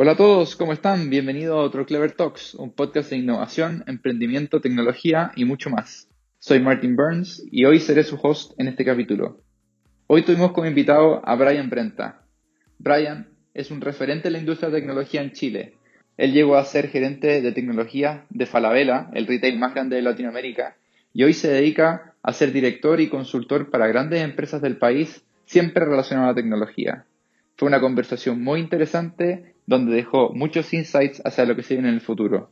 Hola a todos, ¿cómo están? Bienvenido a otro Clever Talks, un podcast de innovación, emprendimiento, tecnología y mucho más. Soy Martin Burns y hoy seré su host en este capítulo. Hoy tuvimos como invitado a Brian Brenta. Brian es un referente en la industria de tecnología en Chile. Él llegó a ser gerente de tecnología de Falabella, el retail más grande de Latinoamérica, y hoy se dedica a ser director y consultor para grandes empresas del país, siempre relacionado a la tecnología. Fue una conversación muy interesante donde dejó muchos insights hacia lo que se viene en el futuro.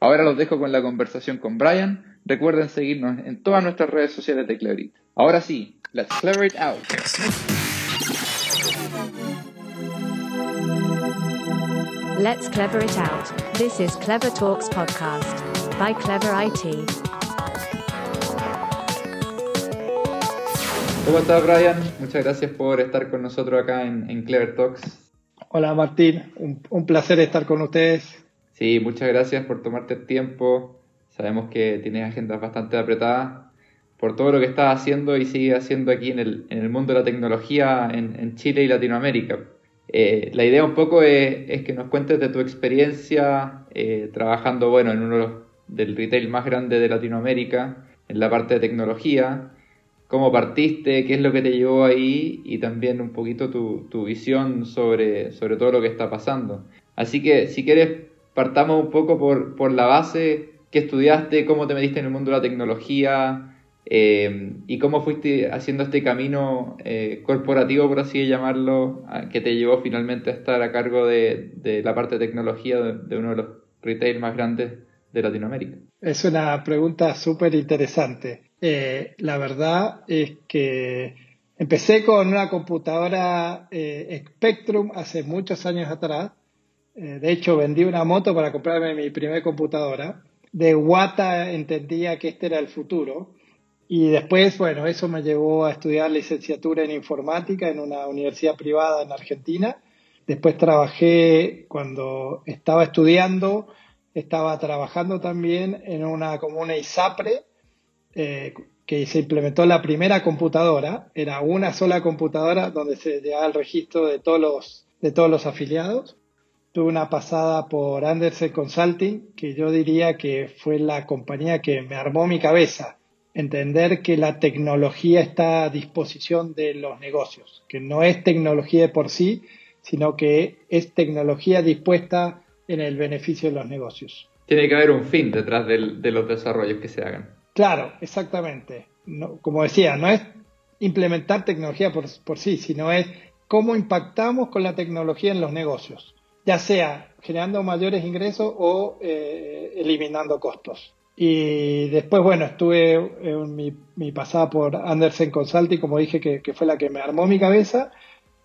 Ahora los dejo con la conversación con Brian. Recuerden seguirnos en todas nuestras redes sociales de Cleverit. Ahora sí, let's clever it out. Let's clever it out. This is Clever Talks podcast by Clever IT. ¿Cómo estás, Brian? Muchas gracias por estar con nosotros acá en, Clever Talks. Hola, Martín. Un, placer estar con ustedes. Sí, muchas gracias por tomarte el tiempo. Sabemos que tienes agendas bastante apretadas por todo lo que estás haciendo y sigues haciendo aquí en el, mundo de la tecnología en Chile y Latinoamérica. Eh, la idea un poco es, que nos cuentes de tu experiencia eh, trabajando bueno, en uno del retail más grande de Latinoamérica, en la parte de tecnología, cómo partiste, qué es lo que te llevó ahí y también un poquito tu, visión sobre, todo lo que está pasando. Así que si quieres, partamos un poco por, por la base, qué estudiaste, cómo te metiste en el mundo de la tecnología, eh, ¿Y cómo fuiste haciendo este camino eh, corporativo, por así llamarlo, que te llevó finalmente a estar a cargo de, la parte de tecnología de, uno de los retail más grandes de Latinoamérica? Es una pregunta súper interesante. Eh, la verdad es que empecé con una computadora Spectrum hace muchos años atrás. de hecho, vendí una moto para comprarme mi primera computadora. De Wata entendía que este era el futuro y después, bueno, eso me llevó a estudiar licenciatura en informática en una universidad privada en Argentina. Después trabajé cuando estaba estudiando, estaba trabajando también en una comuna ISAPRE, eh, que se implementó la primera computadora. Era una sola computadora donde se llevaba el registro de todos los, de todos los afiliados. Tuve una pasada por Andersen Consulting, que yo diría que fue la compañía que me armó mi cabeza entender que la tecnología está a disposición de los negocios, que no es tecnología de por sí, sino que es tecnología dispuesta en el beneficio de los negocios. Tiene que haber un fin detrás de los desarrollos que se hagan. Claro, exactamente. como decía, no es implementar tecnología por, sí, sino es cómo impactamos con la tecnología en los negocios, ya sea generando mayores ingresos o eh, eliminando costos. Y después, bueno, estuve en mi, pasada por Andersen Consulting, como dije, que, fue la que me armó mi cabeza.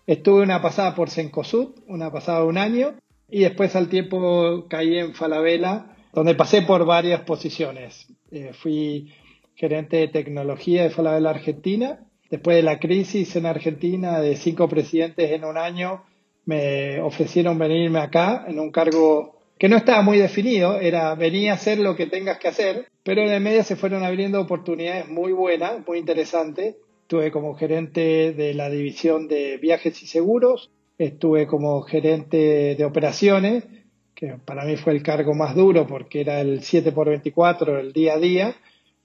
Estuve una pasada por Sencosud, una pasada de un año. Y después al tiempo caí en Falabella, donde pasé por varias posiciones. Eh, fui gerente de tecnología de Falabella Argentina. Después de la crisis en Argentina de cinco presidentes en un año, me ofrecieron venirme acá en un cargo que no estaba muy definido, era venía a hacer lo que tengas que hacer, pero en el medio se fueron abriendo oportunidades muy buenas, muy interesantes. Estuve como gerente de la división de viajes y seguros, estuve como gerente de operaciones, para mí fue el cargo más duro porque era el 7 por 24, el día a día.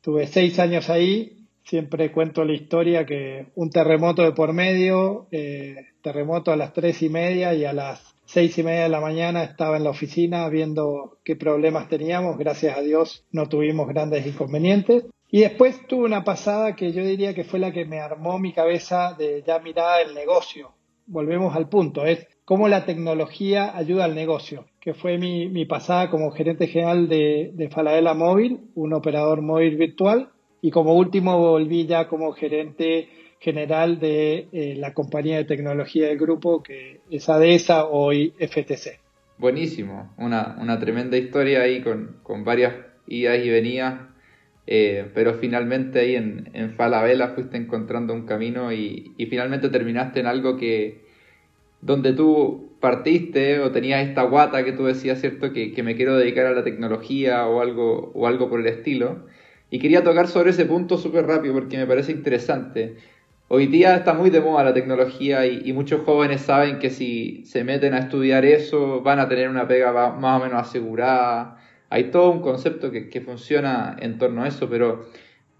Tuve seis años ahí, siempre cuento la historia que un terremoto de por medio, eh, terremoto a las tres y media y a las seis y media de la mañana estaba en la oficina viendo qué problemas teníamos. Gracias a Dios no tuvimos grandes inconvenientes. Y después tuve una pasada que yo diría que fue la que me armó mi cabeza de ya mirar el negocio. Volvemos al punto, es cómo la tecnología ayuda al negocio, que fue mi, pasada como gerente general de, de Falabella Móvil, un operador móvil virtual, y como último volví ya como gerente general de eh, la compañía de tecnología del grupo, que es ADESA, hoy FTC. Buenísimo, una, una tremenda historia ahí con, con varias idas y venidas, eh, pero finalmente ahí en, en Falabella fuiste encontrando un camino y, y, finalmente terminaste en algo que donde tú partiste o tenías esta guata que tú decías, ¿cierto? Que, que me quiero dedicar a la tecnología o algo, o algo por el estilo. Y quería tocar sobre ese punto súper rápido porque me parece interesante. hoy día está muy de moda la tecnología y, muchos jóvenes saben que si se meten a estudiar eso van a tener una pega más o menos asegurada. Hay todo un concepto que, que funciona en torno a eso, pero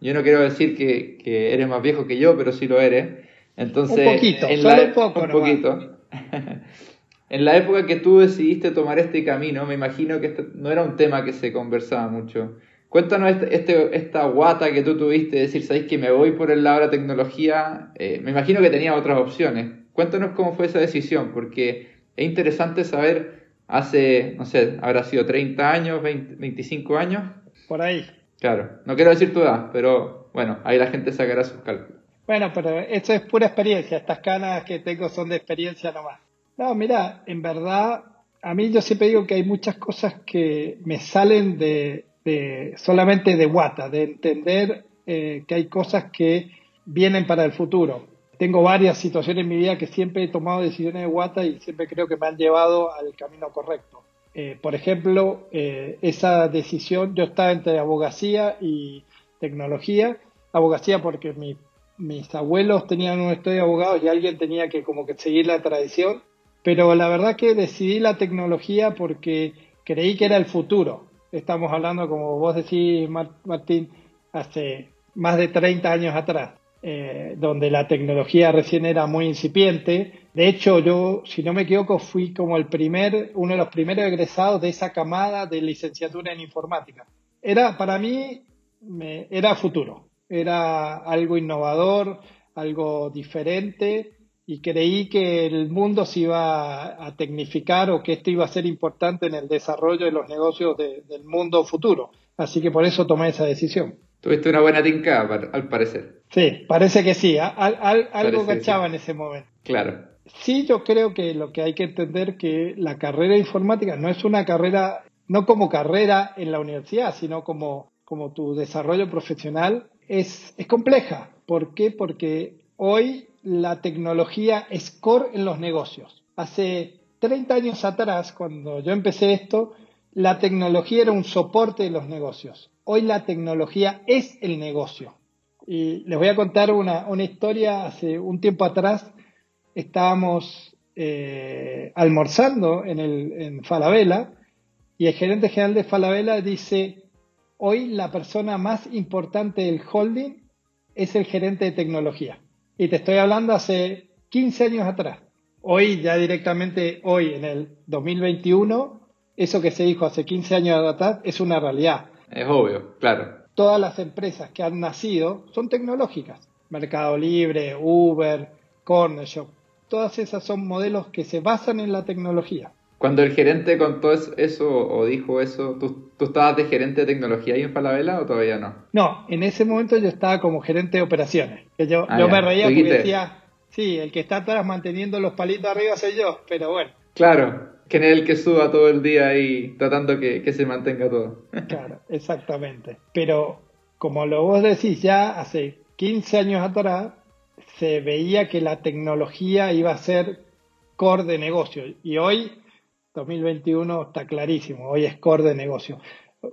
yo no quiero decir que, que, eres más viejo que yo, pero sí lo eres. Entonces, un poquito, en solo un poco. Un poquito. en la época que tú decidiste tomar este camino, me imagino que este no era un tema que se conversaba mucho. Cuéntanos este, este, esta guata que tú tuviste, de decir, ¿sabéis que me voy por el lado de la tecnología? Eh, me imagino que tenía otras opciones. Cuéntanos cómo fue esa decisión, porque es interesante saber, hace, no sé, habrá sido 30 años, 25 años. Por ahí. Claro, no quiero decir tu edad, pero bueno, ahí la gente sacará sus cálculos. Bueno, pero esto es pura experiencia, estas canas que tengo son de experiencia nomás. No, mira, en verdad, a mí yo siempre digo que hay muchas cosas que me salen de, solamente de Wata, de entender eh, que hay cosas que vienen para el futuro. Tengo varias situaciones en mi vida que siempre he tomado decisiones de Wata y siempre creo que me han llevado al camino correcto. Eh, por ejemplo, eh, esa decisión, yo estaba entre abogacía y tecnología. Abogacía porque mis abuelos tenían un estudio de abogados y alguien tenía que como que seguir la tradición. Pero la verdad que decidí la tecnología porque creí que era el futuro estamos hablando, como vos decís, Martín, hace más de 30 años atrás, eh, donde la tecnología recién era muy incipiente. De hecho, yo, si no me equivoco, fui como el primer, uno de los primeros egresados de esa camada de licenciatura en informática. Era, para mí, era futuro, era algo innovador, algo diferente y creí que el mundo se iba a tecnificar o que esto iba a ser importante en el desarrollo de los negocios del mundo futuro. Así que por eso tomé esa decisión. Tuviste una buena tinca, al parecer. Sí, parece que sí. algo cachaba en ese momento. Claro. Sí, yo creo que lo que hay que entender que la carrera informática no es una carrera, no como carrera en la universidad, sino como, como tu desarrollo profesional, es, es compleja. ¿Por qué? Porque hoy la tecnología es core en los negocios. Hace 30 años atrás, cuando yo empecé esto, la tecnología era un soporte de los negocios. Hoy la tecnología es el negocio. Y les voy a contar una, historia. Hace un tiempo atrás estábamos eh, almorzando en, el, en Falabella y el gerente general de Falabella dice, hoy la persona más importante del holding es el gerente de tecnología. Y te estoy hablando hace 15 años atrás. Hoy, ya directamente hoy, en el 2021, eso que se dijo hace 15 años atrás es una realidad. Es obvio, claro. Todas las empresas que han nacido son tecnológicas. Mercado Libre, Uber, Corner Shop. Todas esas son modelos que se basan en la tecnología. Cuando el gerente contó eso o dijo eso, ¿tú, estabas de gerente de tecnología ahí en Falabella o todavía no? No, en ese momento yo estaba como gerente de operaciones. Que yo, ah, yo me reía porque decía, sí, el que está atrás manteniendo los palitos arriba soy yo, pero bueno. Claro, que es el que suba todo el día ahí tratando que, que se mantenga todo. claro, exactamente. Pero como lo vos decís, ya hace 15 años atrás se veía que la tecnología iba a ser core de negocio. Y hoy 2021 está clarísimo, hoy es core de negocio.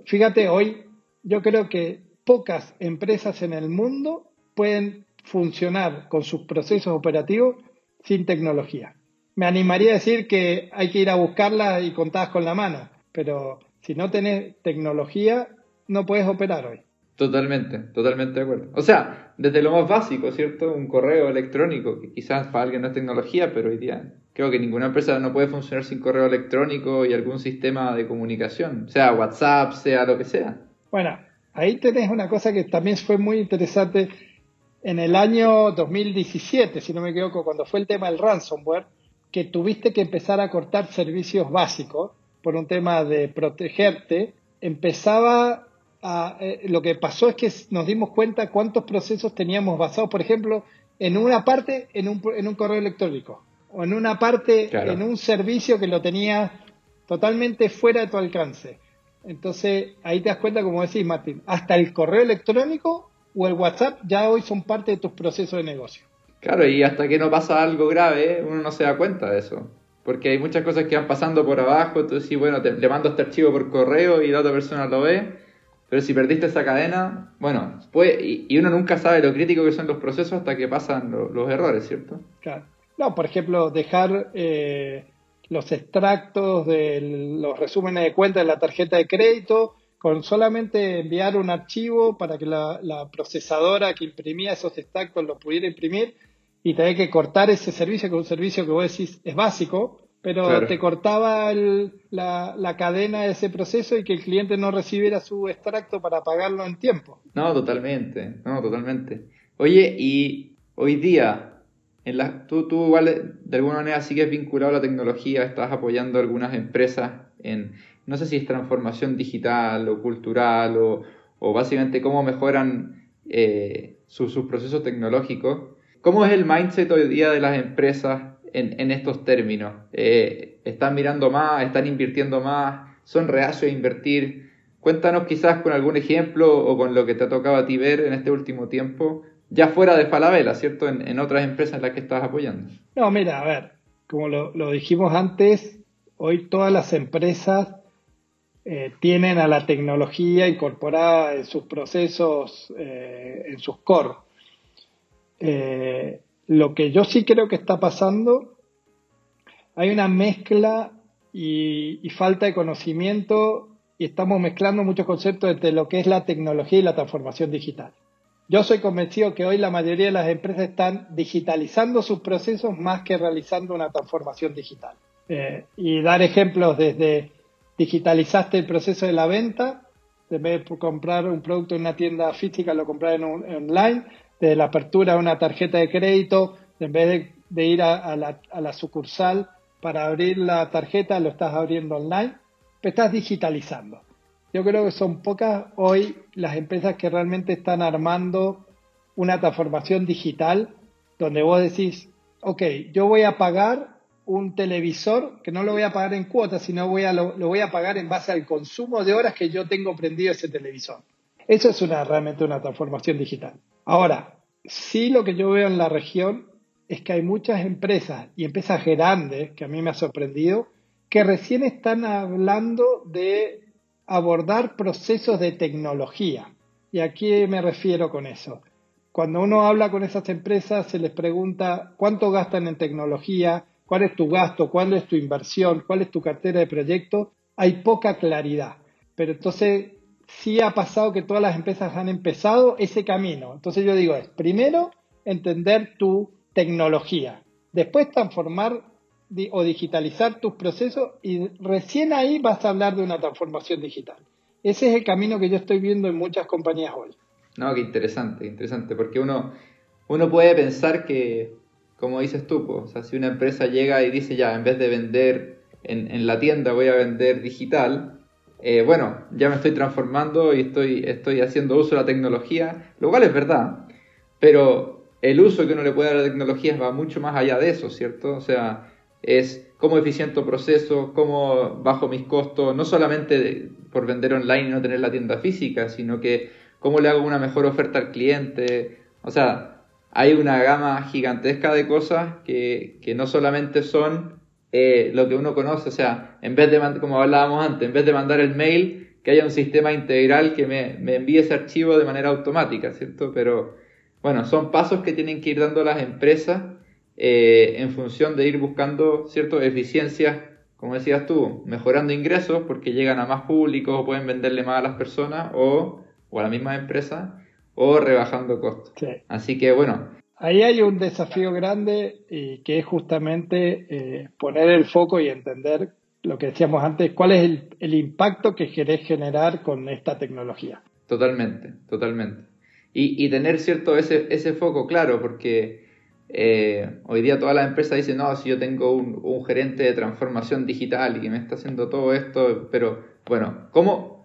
Fíjate, hoy yo creo que pocas empresas en el mundo pueden funcionar con sus procesos operativos sin tecnología. Me animaría a decir que hay que ir a buscarla y contadas con la mano, pero si no tenés tecnología, no puedes operar hoy. Totalmente, totalmente de acuerdo. O sea, desde lo más básico, ¿cierto? Un correo electrónico, que quizás para alguien no es tecnología, pero hoy día creo que ninguna empresa no puede funcionar sin correo electrónico y algún sistema de comunicación, sea WhatsApp, sea lo que sea. Bueno, ahí tenés una cosa que también fue muy interesante en el año 2017, si no me equivoco, cuando fue el tema del ransomware, que tuviste que empezar a cortar servicios básicos por un tema de protegerte, empezaba a, eh, lo que pasó es que nos dimos cuenta cuántos procesos teníamos basados, por ejemplo, en una parte en un, en un correo electrónico o en una parte, en un servicio que lo tenías totalmente fuera de tu alcance. Entonces, ahí te das cuenta, como decís, Martín, hasta el correo electrónico o el WhatsApp ya hoy son parte de tus procesos de negocio. Claro, y hasta que no pasa algo grave, uno no se da cuenta de eso. Porque hay muchas cosas que van pasando por abajo, entonces sí, bueno, te, le mando este archivo por correo y la otra persona lo ve, Pero si perdiste esa cadena, bueno, puede, y, uno nunca sabe lo crítico que son los procesos hasta que pasan los errores, ¿cierto? Claro. No, por ejemplo, dejar eh, los extractos de los resúmenes de cuenta de la tarjeta de crédito con solamente enviar un archivo para que la, procesadora que imprimía esos extractos lo pudiera imprimir y tener que cortar ese servicio, que es un servicio que vos decís es básico, pero te cortaba la, cadena de ese proceso y que el cliente no recibiera su extracto para pagarlo en tiempo. No, totalmente, no, totalmente. Oye, y hoy día, en la, tú, tú igual de alguna manera sigues vinculado a la tecnología, estás apoyando algunas empresas en, no sé si es transformación digital o cultural o, básicamente cómo mejoran eh, sus procesos tecnológicos. ¿Cómo es el mindset hoy día de las empresas en, estos términos? Eh, ¿Están mirando más? ¿Están invirtiendo más? ¿Son reacios a invertir? Cuéntanos quizás con algún ejemplo o con lo que te ha tocado a ti ver en este último tiempo, ya fuera de Falabella, ¿cierto? En, otras empresas en las que estás apoyando. No, mira, a ver, como lo, dijimos antes, hoy todas las empresas eh, tienen a la tecnología incorporada en sus procesos, eh, en sus core. Lo que yo sí creo que está pasando, hay una mezcla y, falta de conocimiento y estamos mezclando muchos conceptos entre lo que es la tecnología y la transformación digital. Yo soy convencido que hoy la mayoría de las empresas están digitalizando sus procesos más que realizando una transformación digital. Eh, y dar ejemplos desde digitalizaste el proceso de la venta, en vez de comprar un producto en una tienda física, lo comprar en online, de la apertura de una tarjeta de crédito, en vez de, ir a, la, sucursal para abrir la tarjeta, lo estás abriendo online, pero estás digitalizando. Yo creo que son pocas hoy las empresas que realmente están armando una transformación digital donde vos decís, ok, yo voy a pagar un televisor que no lo voy a pagar en cuotas, sino lo, lo, voy a pagar en base al consumo de horas que yo tengo prendido ese televisor. Eso es una, realmente una transformación digital. Ahora, sí lo que yo veo en la región es que hay muchas empresas y empresas grandes, que a mí me ha sorprendido, que recién están hablando de abordar procesos de tecnología. ¿Y a qué me refiero con eso? Cuando uno habla con esas empresas se les pregunta cuánto gastan en tecnología, cuál es tu gasto, cuál es tu inversión, cuál es tu cartera de proyectos. Hay poca claridad. Pero entonces sí ha pasado que todas las empresas han empezado ese camino. Entonces yo digo, es primero entender tu tecnología, después transformar o digitalizar tus procesos y recién ahí vas a hablar de una transformación digital. Ese es el camino que yo estoy viendo en muchas compañías hoy. No, qué interesante, interesante, porque uno, uno puede pensar que, como dices tú, o sea, si una empresa llega y dice ya, en vez de vender en, en la tienda voy a vender digital, eh, bueno, ya me estoy transformando y estoy, estoy haciendo uso de la tecnología, lo cual es verdad, pero el uso que uno le puede dar a la tecnología va mucho más allá de eso, ¿cierto? O sea, es cómo eficiento proceso, cómo bajo mis costos, no solamente por vender online y no tener la tienda física, sino que cómo le hago una mejor oferta al cliente. O sea, hay una gama gigantesca de cosas que, que no solamente son eh, lo que uno conoce, o sea, en vez de, como hablábamos antes, en vez de mandar el mail, que haya un sistema integral que me, me envíe ese archivo de manera automática, ¿cierto? Pero bueno, son pasos que tienen que ir dando las empresas eh, en función de ir buscando ciertas eficiencias, como decías tú, mejorando ingresos porque llegan a más públicos o pueden venderle más a las personas o, o a la misma empresa o rebajando costos. Así que bueno, Ahí hay un desafío grande y que es justamente eh, poner el foco y entender lo que decíamos antes, cuál es el, impacto que querés generar con esta tecnología. Totalmente, totalmente. Y, tener cierto ese, ese foco claro, porque eh, hoy día todas las empresas dicen, no, si yo tengo un, gerente de transformación digital y que me está haciendo todo esto, pero bueno, ¿cómo,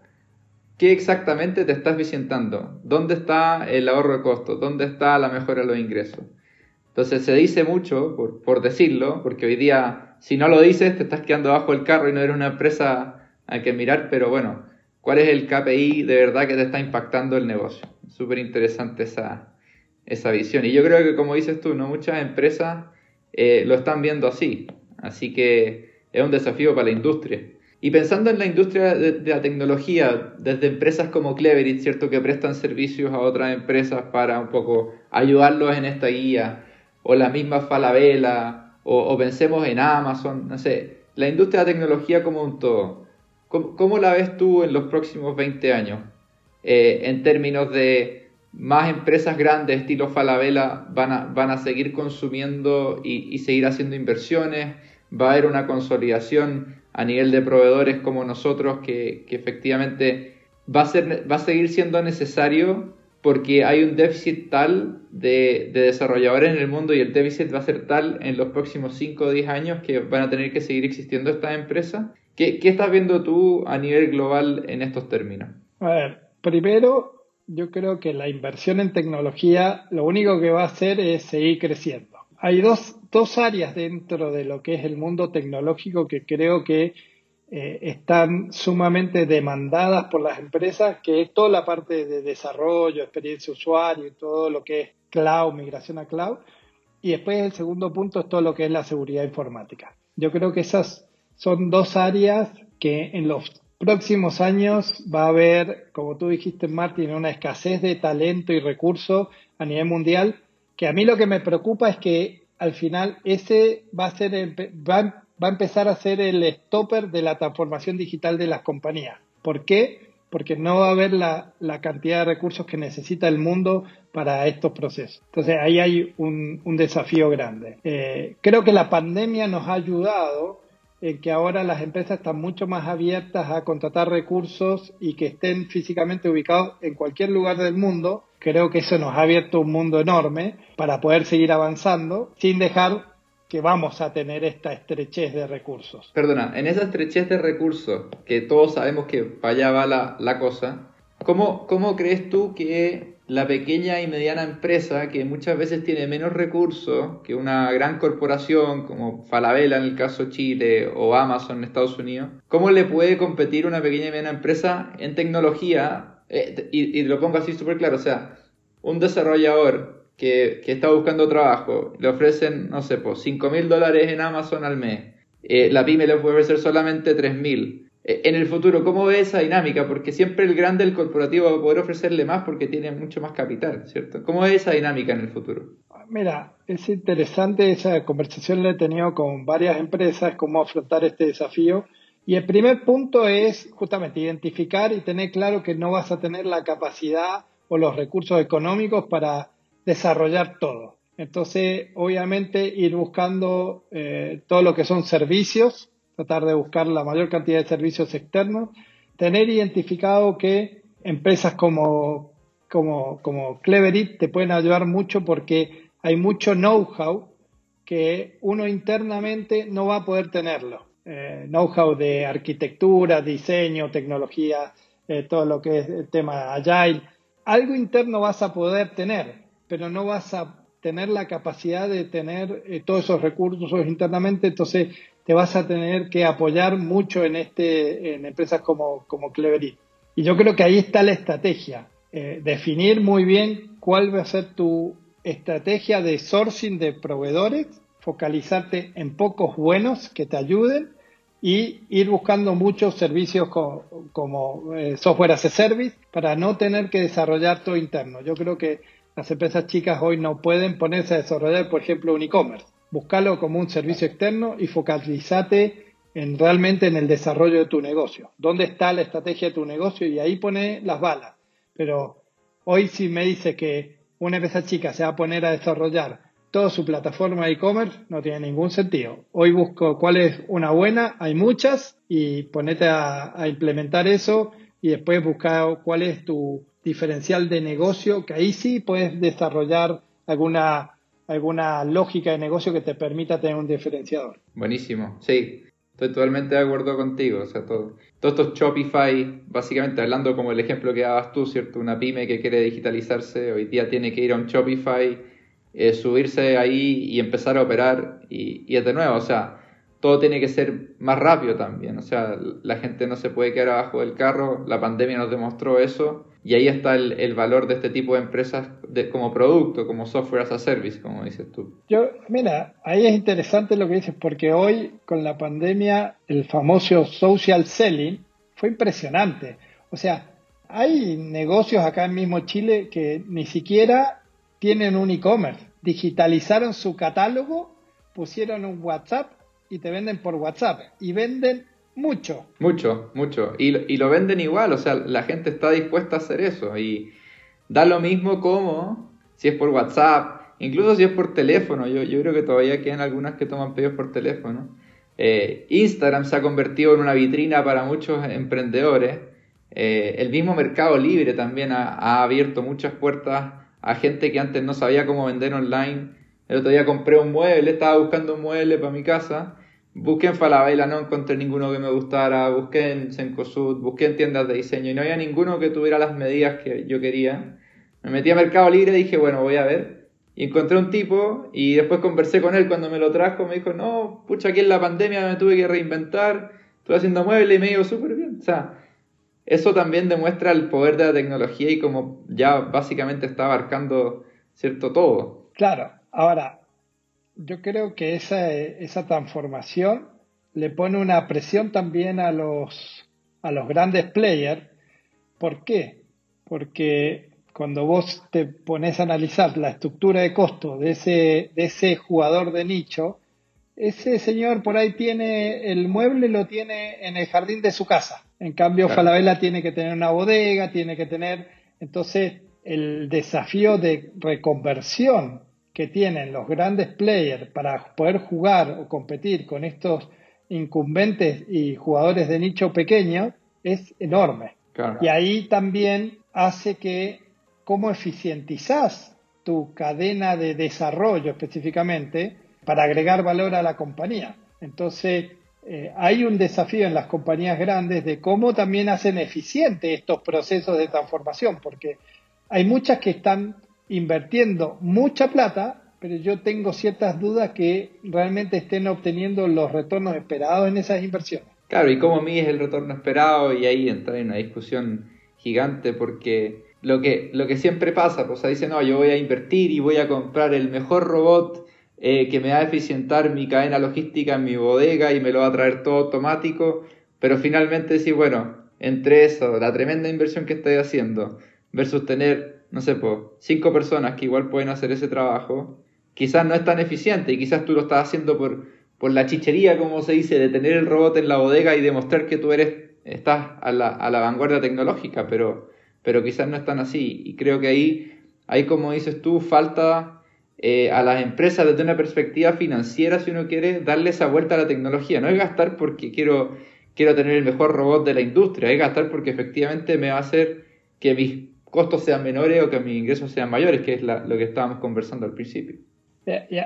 ¿Qué exactamente te estás visitando? ¿Dónde está el ahorro de costos? ¿Dónde está la mejora de los ingresos? Entonces se dice mucho, por, decirlo, porque hoy día si no lo dices te estás quedando bajo el carro y no eres una empresa a que mirar, pero bueno, ¿cuál es el KPI de verdad que te está impactando el negocio? Súper interesante esa, esa visión. Y yo creo que como dices tú, no muchas empresas eh, lo están viendo así, así que es un desafío para la industria. Y pensando en la industria de, la tecnología, desde empresas como Cleverit, ¿cierto? Que prestan servicios a otras empresas para un poco ayudarlos en esta guía, o la misma Falabella, o, pensemos en Amazon, no sé, la industria de la tecnología como un todo. ¿Cómo, la ves tú en los próximos 20 años? Eh, en términos de más empresas grandes, estilo Falabella, van a, van a seguir consumiendo y, seguir haciendo inversiones, va a haber una consolidación a nivel de proveedores como nosotros que, efectivamente va a, ser, va a seguir siendo necesario porque hay un déficit tal de, desarrolladores en el mundo y el déficit va a ser tal en los próximos 5 o 10 años que van a tener que seguir existiendo estas empresas. ¿Qué, ¿Qué, estás viendo tú a nivel global en estos términos? A ver, primero yo creo que la inversión en tecnología lo único que va a hacer es seguir creciendo hay dos, dos áreas dentro de lo que es el mundo tecnológico que creo que eh, están sumamente demandadas por las empresas, que es toda la parte de desarrollo, experiencia usuario y todo lo que es cloud, migración a cloud. Y después el segundo punto es todo lo que es la seguridad informática. Yo creo que esas son dos áreas que en los próximos años va a haber, como tú dijiste, Martín, una escasez de talento y recursos a nivel mundial que a mí lo que me preocupa es que al final ese va a ser va, va a empezar a ser el stopper de la transformación digital de las compañías. ¿Por qué? Porque no va a haber la, cantidad de recursos que necesita el mundo para estos procesos. Entonces ahí hay un, desafío grande. Eh, creo que la pandemia nos ha ayudado en que ahora las empresas están mucho más abiertas a contratar recursos y que estén físicamente ubicados en cualquier lugar del mundo. Creo que eso nos ha abierto un mundo enorme para poder seguir avanzando sin dejar que vamos a tener esta estrechez de recursos. Perdona, en esa estrechez de recursos, que todos sabemos que para allá va la, la cosa, ¿cómo, ¿cómo crees tú que la pequeña y mediana empresa que muchas veces tiene menos recursos que una gran corporación como Falabella en el caso Chile o Amazon en Estados Unidos, ¿cómo le puede competir una pequeña y mediana empresa en tecnología? Eh, y, lo pongo así súper claro, o sea, un desarrollador que, está buscando trabajo, le ofrecen, no sé, pues 5 mil dólares en Amazon al mes, eh, la pyme le puede ofrecer solamente 3 mil en el futuro, ¿cómo ve esa dinámica? Porque siempre el grande, el corporativo, va a poder ofrecerle más porque tiene mucho más capital, ¿cierto? ¿Cómo ve esa dinámica en el futuro? Mira, es interesante, esa conversación la he tenido con varias empresas, cómo afrontar este desafío. Y el primer punto es justamente identificar y tener claro que no vas a tener la capacidad o los recursos económicos para desarrollar todo. Entonces, obviamente, ir buscando eh, todo lo que son servicios tratar de buscar la mayor cantidad de servicios externos, tener identificado que empresas como, como, como Cleverit te pueden ayudar mucho porque hay mucho know-how que uno internamente no va a poder tenerlo. Eh, know-how de arquitectura, diseño, tecnología, eh, todo lo que es el tema agile. Algo interno vas a poder tener, pero no vas a tener la capacidad de tener eh, todos esos recursos internamente. Entonces, te vas a tener que apoyar mucho en, este, en empresas como, como Cleverit. Y yo creo que ahí está la estrategia, eh, definir muy bien cuál va a ser tu estrategia de sourcing de proveedores, focalizarte en pocos buenos que te ayuden y ir buscando muchos servicios como, eh, software as a service para no tener que desarrollar todo interno. Yo creo que las empresas chicas hoy no pueden ponerse a desarrollar, por ejemplo, un e-commerce buscalo como un servicio externo y focalizate en realmente en el desarrollo de tu negocio. ¿Dónde está la estrategia de tu negocio? Y ahí pone las balas. Pero hoy si me dice que una empresa chica se va a poner a desarrollar toda su plataforma de e-commerce, no tiene ningún sentido. Hoy busco cuál es una buena, hay muchas, y ponete a, a implementar eso y después buscar cuál es tu diferencial de negocio, que ahí sí puedes desarrollar alguna alguna lógica de negocio que te permita tener un diferenciador. Buenísimo, sí, estoy totalmente de acuerdo contigo. O sea, todo, todos estos Shopify, básicamente hablando como el ejemplo que dabas tú, ¿cierto? Una pyme que quiere digitalizarse, hoy día tiene que ir a un Shopify, eh, subirse ahí y empezar a operar y, y de nuevo, o sea, todo tiene que ser más rápido también. O sea, la gente no se puede quedar abajo del carro, la pandemia nos demostró eso. Y ahí está el, valor de este tipo de empresas como producto, como software as a service, como dices tú. Yo, mira, ahí es interesante lo que dices, porque hoy con la pandemia el famoso social selling fue impresionante. O sea, hay negocios acá en mismo Chile que ni siquiera tienen un e-commerce. Digitalizaron su catálogo, pusieron un WhatsApp y te venden por WhatsApp. Y venden mucho. Mucho, mucho. Y, y lo venden igual, o sea, la gente está dispuesta a hacer eso. Y da lo mismo como si es por WhatsApp, incluso si es por teléfono. Yo, yo creo que todavía quedan algunas que toman pedidos por teléfono. Eh, Instagram se ha convertido en una vitrina para muchos emprendedores. Eh, el mismo Mercado Libre también ha, abierto muchas puertas a gente que antes no sabía cómo vender online. El otro día compré un mueble, estaba buscando un mueble para mi casa Busqué en Falabella, no encontré ninguno que me gustara, busqué en Sencosud, busqué en tiendas de diseño y no había ninguno que tuviera las medidas que yo quería. Me metí a Mercado Libre y dije, bueno, voy a ver. Y encontré un tipo y después conversé con él cuando me lo trajo. Me dijo, no, pucha, aquí en la pandemia me tuve que reinventar, estuve haciendo muebles y me iba súper bien. O sea, eso también demuestra el poder de la tecnología y como ya básicamente está abarcando, ¿cierto? Todo. Claro, ahora, yo creo que esa, esa transformación le pone una presión también a los, a los grandes players. ¿Por qué? Porque cuando vos te pones a analizar la estructura de costo de ese, de ese jugador de nicho, ese señor por ahí tiene el mueble, lo tiene en el jardín de su casa. En cambio, Falabella tiene que tener una bodega, tiene que tener. Entonces, el desafío de reconversión que tienen los grandes players para poder jugar o competir con estos incumbentes y jugadores de nicho pequeño es enorme. Y ahí también hace que cómo eficientizás tu cadena de desarrollo específicamente para agregar valor a la compañía. Entonces, eh, hay un desafío en las compañías grandes de cómo también hacen eficientes estos procesos de transformación, porque hay muchas que están invirtiendo mucha plata, pero yo tengo ciertas dudas que realmente estén obteniendo los retornos esperados en esas inversiones. Claro, y cómo es el retorno esperado, y ahí entra en una discusión gigante porque lo que, lo que siempre pasa, pues dice, no, yo voy a invertir y voy a comprar el mejor robot eh, que me va a eficientar mi cadena logística en mi bodega y me lo va a traer todo automático, pero finalmente sí, bueno, entre eso, la tremenda inversión que estoy haciendo versus tener no sé, pues, cinco personas que igual pueden hacer ese trabajo, quizás no es tan eficiente y quizás tú lo estás haciendo por, por la chichería, como se dice, de tener el robot en la bodega y demostrar que tú eres, estás a la, a la vanguardia tecnológica, pero, pero quizás no es tan así. Y creo que ahí, ahí como dices tú, falta eh, a las empresas desde una perspectiva financiera, si uno quiere, darle esa vuelta a la tecnología. No es gastar porque quiero, quiero tener el mejor robot de la industria, es gastar porque efectivamente me va a hacer que mis costos sean menores o que mis ingresos sean mayores, que es lo que estábamos conversando al principio.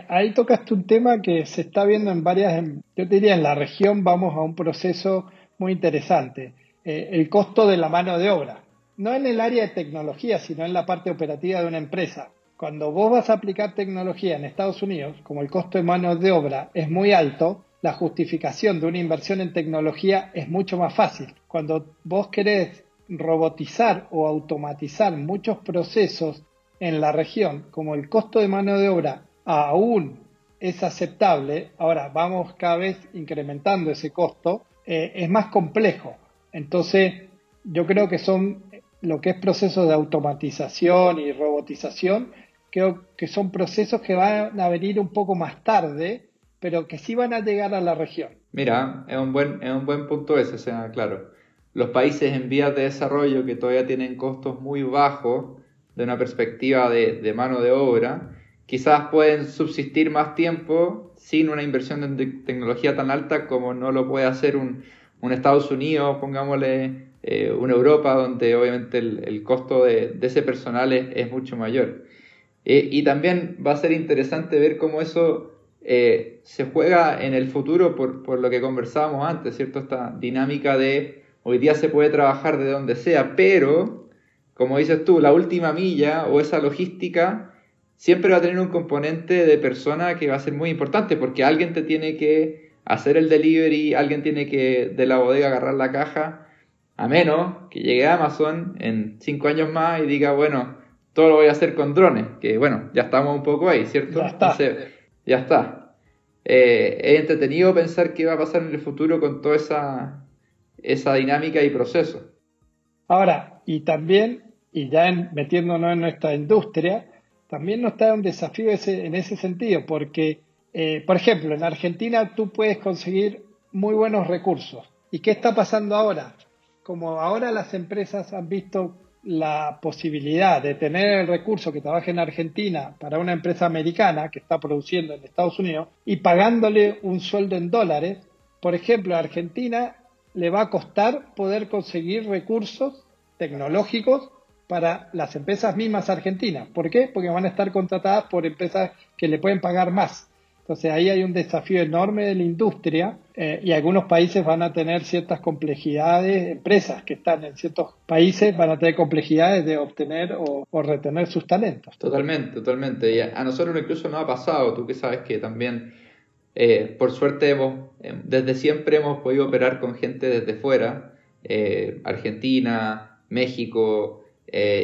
Ahí tocaste un tema que se está viendo en varias, yo diría en la región vamos a un proceso muy interesante, eh, el costo de la mano de obra, no en el área de tecnología, sino en la parte operativa de una empresa. Cuando vos vas a aplicar tecnología en Estados Unidos, como el costo de mano de obra es muy alto, la justificación de una inversión en tecnología es mucho más fácil. Cuando vos querés robotizar o automatizar muchos procesos en la región, como el costo de mano de obra aún es aceptable, ahora vamos cada vez incrementando ese costo, eh, es más complejo. Entonces, yo creo que son lo que es procesos de automatización y robotización, creo que son procesos que van a venir un poco más tarde, pero que sí van a llegar a la región. Mira, es un buen, es un buen punto ese, sea, claro los países en vías de desarrollo que todavía tienen costos muy bajos de una perspectiva de, mano de obra, quizás pueden subsistir más tiempo sin una inversión en tecnología tan alta como no lo puede hacer un, Estados Unidos, pongámosle eh, una Europa, donde obviamente el, costo de, ese personal es, mucho mayor. Eh, y también va a ser interesante ver cómo eso eh, se juega en el futuro por, por lo que conversábamos antes, ¿cierto? Esta dinámica de Hoy día se puede trabajar de donde sea, pero, como dices tú, la última milla o esa logística siempre va a tener un componente de persona que va a ser muy importante porque alguien te tiene que hacer el delivery, alguien tiene que de la bodega agarrar la caja, a menos que llegue a Amazon en cinco años más y diga, bueno, todo lo voy a hacer con drones, que bueno, ya estamos un poco ahí, ¿cierto? Ya está. ya está. Eh, es entretenido pensar qué va a pasar en el futuro con toda esa, esa dinámica y proceso. Ahora, y también, y ya metiéndonos en nuestra industria, también nos da un desafío ese, en ese sentido, porque, eh, por ejemplo, en Argentina tú puedes conseguir muy buenos recursos. ¿Y qué está pasando ahora? Como ahora las empresas han visto la posibilidad de tener el recurso que trabaje en Argentina para una empresa americana que está produciendo en Estados Unidos y pagándole un sueldo en dólares, por ejemplo, Argentina le va a costar poder conseguir recursos tecnológicos para las empresas mismas argentinas. ¿Por qué? Porque van a estar contratadas por empresas que le pueden pagar más. Entonces ahí hay un desafío enorme de la industria eh, y algunos países van a tener ciertas complejidades, empresas que están en ciertos países van a tener complejidades de obtener o, retener sus talentos. Totalmente, totalmente. Y a, nosotros incluso nos ha pasado, tú que sabes que también, eh, por suerte, hemos, eh, desde siempre hemos podido operar con gente desde fuera, Argentina, México,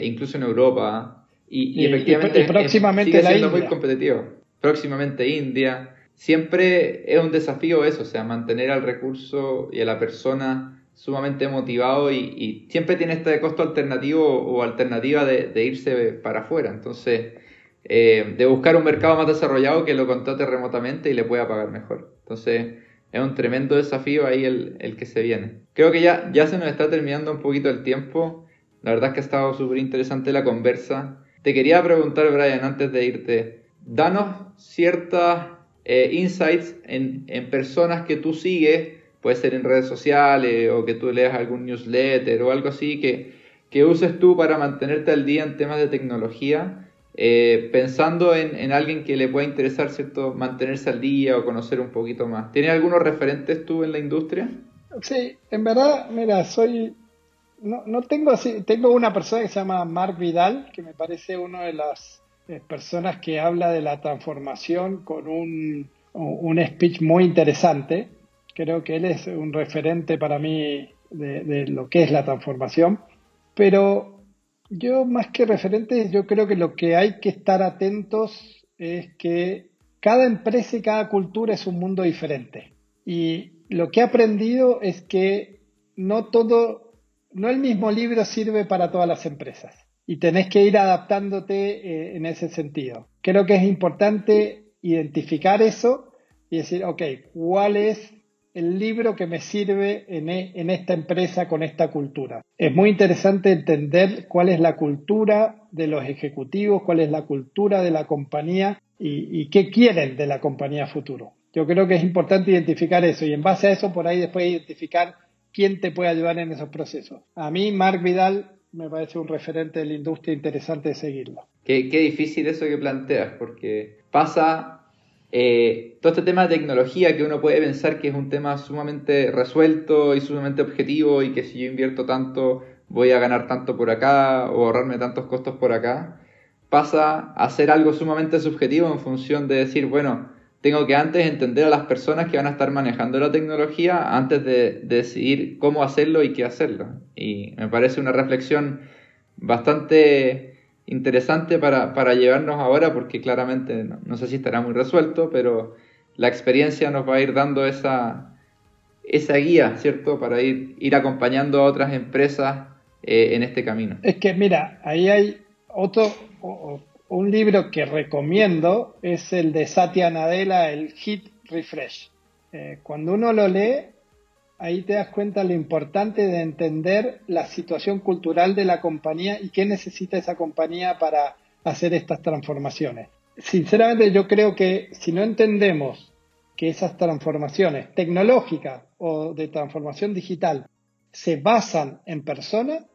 incluso en Europa. Y, efectivamente próximamente sigue siendo muy competitivo próximamente India. Siempre es un desafío eso, o sea, mantener al recurso y a la persona sumamente motivado y, siempre tiene este costo alternativo o alternativa de, irse para afuera. Entonces, eh, de buscar un mercado más desarrollado que lo contrate remotamente y le pueda pagar mejor. Entonces, es un tremendo desafío ahí el, el que se viene. Creo que ya, ya se nos está terminando un poquito el tiempo. La verdad es que ha estado súper interesante la conversa. Te quería preguntar, Brian, antes de irte, danos ciertas eh, insights en, personas que tú sigues, puede ser en redes sociales o que tú leas algún newsletter o algo así que, que uses tú para mantenerte al día en temas de tecnología, eh, pensando en, alguien que le pueda interesar cierto mantenerse al día o conocer un poquito más. ¿Tienes algunos referentes tú en la industria? Sí, en verdad, mira, soy no, no tengo así, tengo una persona que se llama Mark Vidal, que me parece uno de las eh, personas que habla de la transformación con un, un, speech muy interesante. Creo que él es un referente para mí de, lo que es la transformación. Pero yo más que referente, yo creo que lo que hay que estar atentos es que cada empresa y cada cultura es un mundo diferente. Y lo que he aprendido es que no todo, no el mismo libro sirve para todas las empresas y tenés que ir adaptándote eh, en ese sentido. Creo que es importante identificar eso y decir, ok, ¿cuál es el libro que me sirve en, e, en, esta empresa con esta cultura? Es muy interesante entender cuál es la cultura de los ejecutivos, cuál es la cultura de la compañía y, qué quieren de la compañía futuro. Yo creo que es importante identificar eso y en base a eso por ahí después identificar quién te puede ayudar en esos procesos. A mí, Mark Vidal, me parece un referente de la industria interesante de seguirlo. Qué, difícil eso que planteas, porque pasa eh, todo este tema de tecnología que uno puede pensar que es un tema sumamente resuelto y sumamente objetivo y que si yo invierto tanto voy a ganar tanto por acá o ahorrarme tantos costos por acá, pasa a ser algo sumamente subjetivo en función de decir, bueno, tengo que antes entender a las personas que van a estar manejando la tecnología antes de, decidir cómo hacerlo y qué hacerlo. Y me parece una reflexión bastante interesante para, llevarnos ahora porque claramente no, sé si estará muy resuelto, pero la experiencia nos va a ir dando esa, esa guía, ¿cierto? Para ir, ir acompañando a otras empresas eh, en este camino. Es que mira, ahí hay otro, un libro que recomiendo es el de Satya Nadella, el Hit Refresh. Eh, cuando uno lo lee, ahí te das cuenta lo importante de entender la situación cultural de la compañía y qué necesita esa compañía para hacer estas transformaciones. Sinceramente yo creo que si no entendemos que esas transformaciones tecnológicas o de transformación digital se basan en personas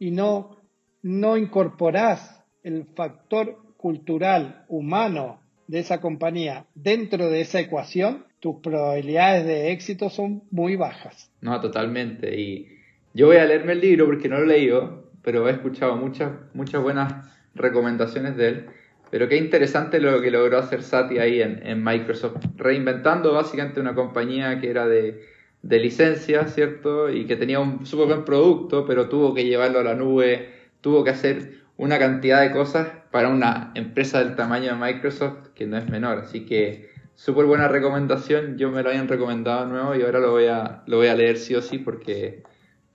y no, no incorporás el factor cultural, humano de esa compañía dentro de esa ecuación, tus probabilidades de éxito son muy bajas. No, totalmente. Y yo voy a leerme el libro porque no lo he leído, pero he escuchado muchas, muchas buenas recomendaciones de él. Pero qué interesante lo que logró hacer Satya ahí en, Microsoft, reinventando básicamente una compañía que era de, de licencia, ¿cierto? Y que tenía un súper buen producto, pero tuvo que llevarlo a la nube, tuvo que hacer una cantidad de cosas para una empresa del tamaño de Microsoft que no es menor. Así que súper buena recomendación, yo me lo habían recomendado nuevo y ahora lo voy a, lo voy a leer sí o sí porque,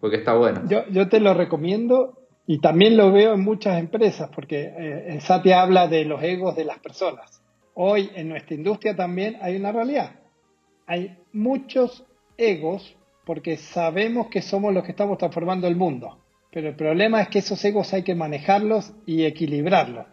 está bueno. Yo, te lo recomiendo y también lo veo en muchas empresas porque eh, Satya habla de los egos de las personas. Hoy en nuestra industria también hay una realidad. Hay muchos egos porque sabemos que somos los que estamos transformando el mundo. Pero el problema es que esos egos hay que manejarlos y equilibrarlos.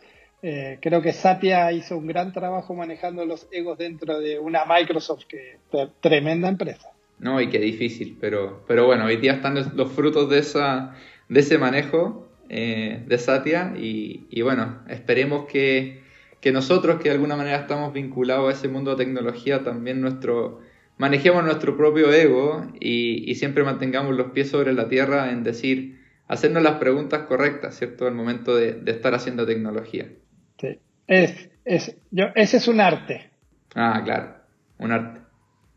Eh, creo que Satya hizo un gran trabajo manejando los egos dentro de una Microsoft que tremenda empresa. No, y qué difícil, pero, pero bueno, hoy día están los frutos de, esa, de ese manejo eh, de Satya y, y, bueno, esperemos que, que nosotros que de alguna manera estamos vinculados a ese mundo de tecnología también nuestro, manejemos nuestro propio ego y, y siempre mantengamos los pies sobre la tierra en decir, hacernos las preguntas correctas, ¿cierto? Al momento de, de estar haciendo tecnología. Es, es, yo, ese es un arte. Ah, claro, un arte,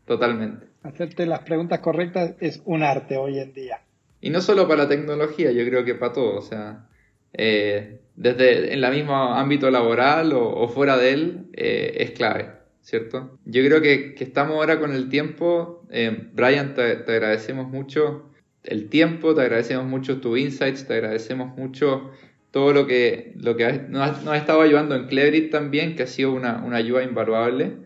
totalmente. Hacerte las preguntas correctas es un arte hoy en día. Y no solo para la tecnología, yo creo que para todo, o sea, eh, desde en el mismo ámbito laboral o, fuera de él, eh, es clave, ¿cierto? Yo creo que, que, estamos ahora con el tiempo. Eh, Brian, te, te, agradecemos mucho el tiempo, te agradecemos mucho tus insights, te agradecemos mucho todo lo que, lo que nos, ha, estado ayudando en Cleverit también, que ha sido una, una ayuda invaluable.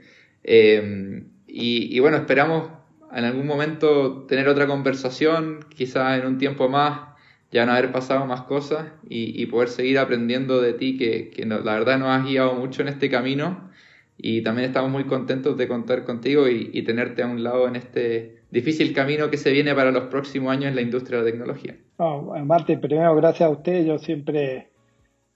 Eh, y, bueno, esperamos en algún momento tener otra conversación, quizás en un tiempo más ya no haber pasado más cosas y, y poder seguir aprendiendo de ti, que, que la verdad nos has guiado mucho en este camino y también estamos muy contentos de contar contigo y, y tenerte a un lado en este difícil camino que se viene para los próximos años en la industria de la tecnología. Martín, primero gracias a ustedes. Yo siempre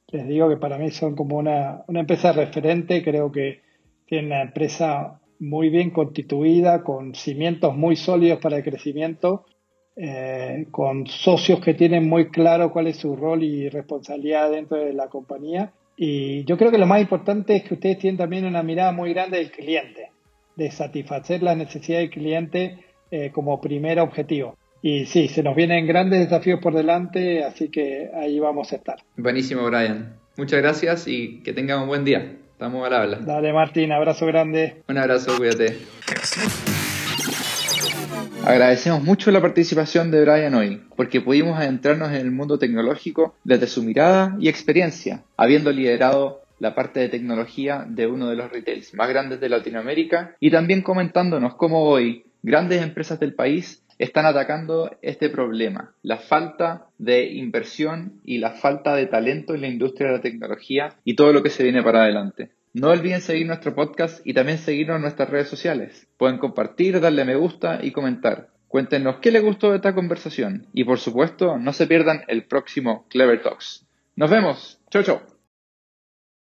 les digo que para mí son como una, una empresa referente. Creo que tienen una empresa muy bien constituida, con cimientos muy sólidos para el crecimiento, eh, con socios que tienen muy claro cuál es su rol y responsabilidad dentro de la compañía. Y yo creo que lo más importante es que ustedes tienen también una mirada muy grande del cliente, de satisfacer las necesidades del cliente eh, como primer objetivo. Y sí, se nos vienen grandes desafíos por delante, así que ahí vamos a estar. Buenísimo, Brian. Muchas gracias y que tengan un buen día. Estamos al habla. Dale, Martín, abrazo grande. Un abrazo, cuídate. Agradecemos mucho la participación de Brian hoy, porque pudimos adentrarnos en el mundo tecnológico desde su mirada y experiencia, habiendo liderado la parte de tecnología de uno de los retails más grandes de Latinoamérica y también comentándonos cómo hoy grandes empresas del país están atacando este problema, la falta de inversión y la falta de talento en la industria de la tecnología y todo lo que se viene para adelante. No olviden seguir nuestro podcast y también seguirnos en nuestras redes sociales. Pueden compartir, darle me gusta y comentar. Cuéntenos qué les gustó de esta conversación y por supuesto no se pierdan el próximo Clever Talks. Nos vemos. Chau chau.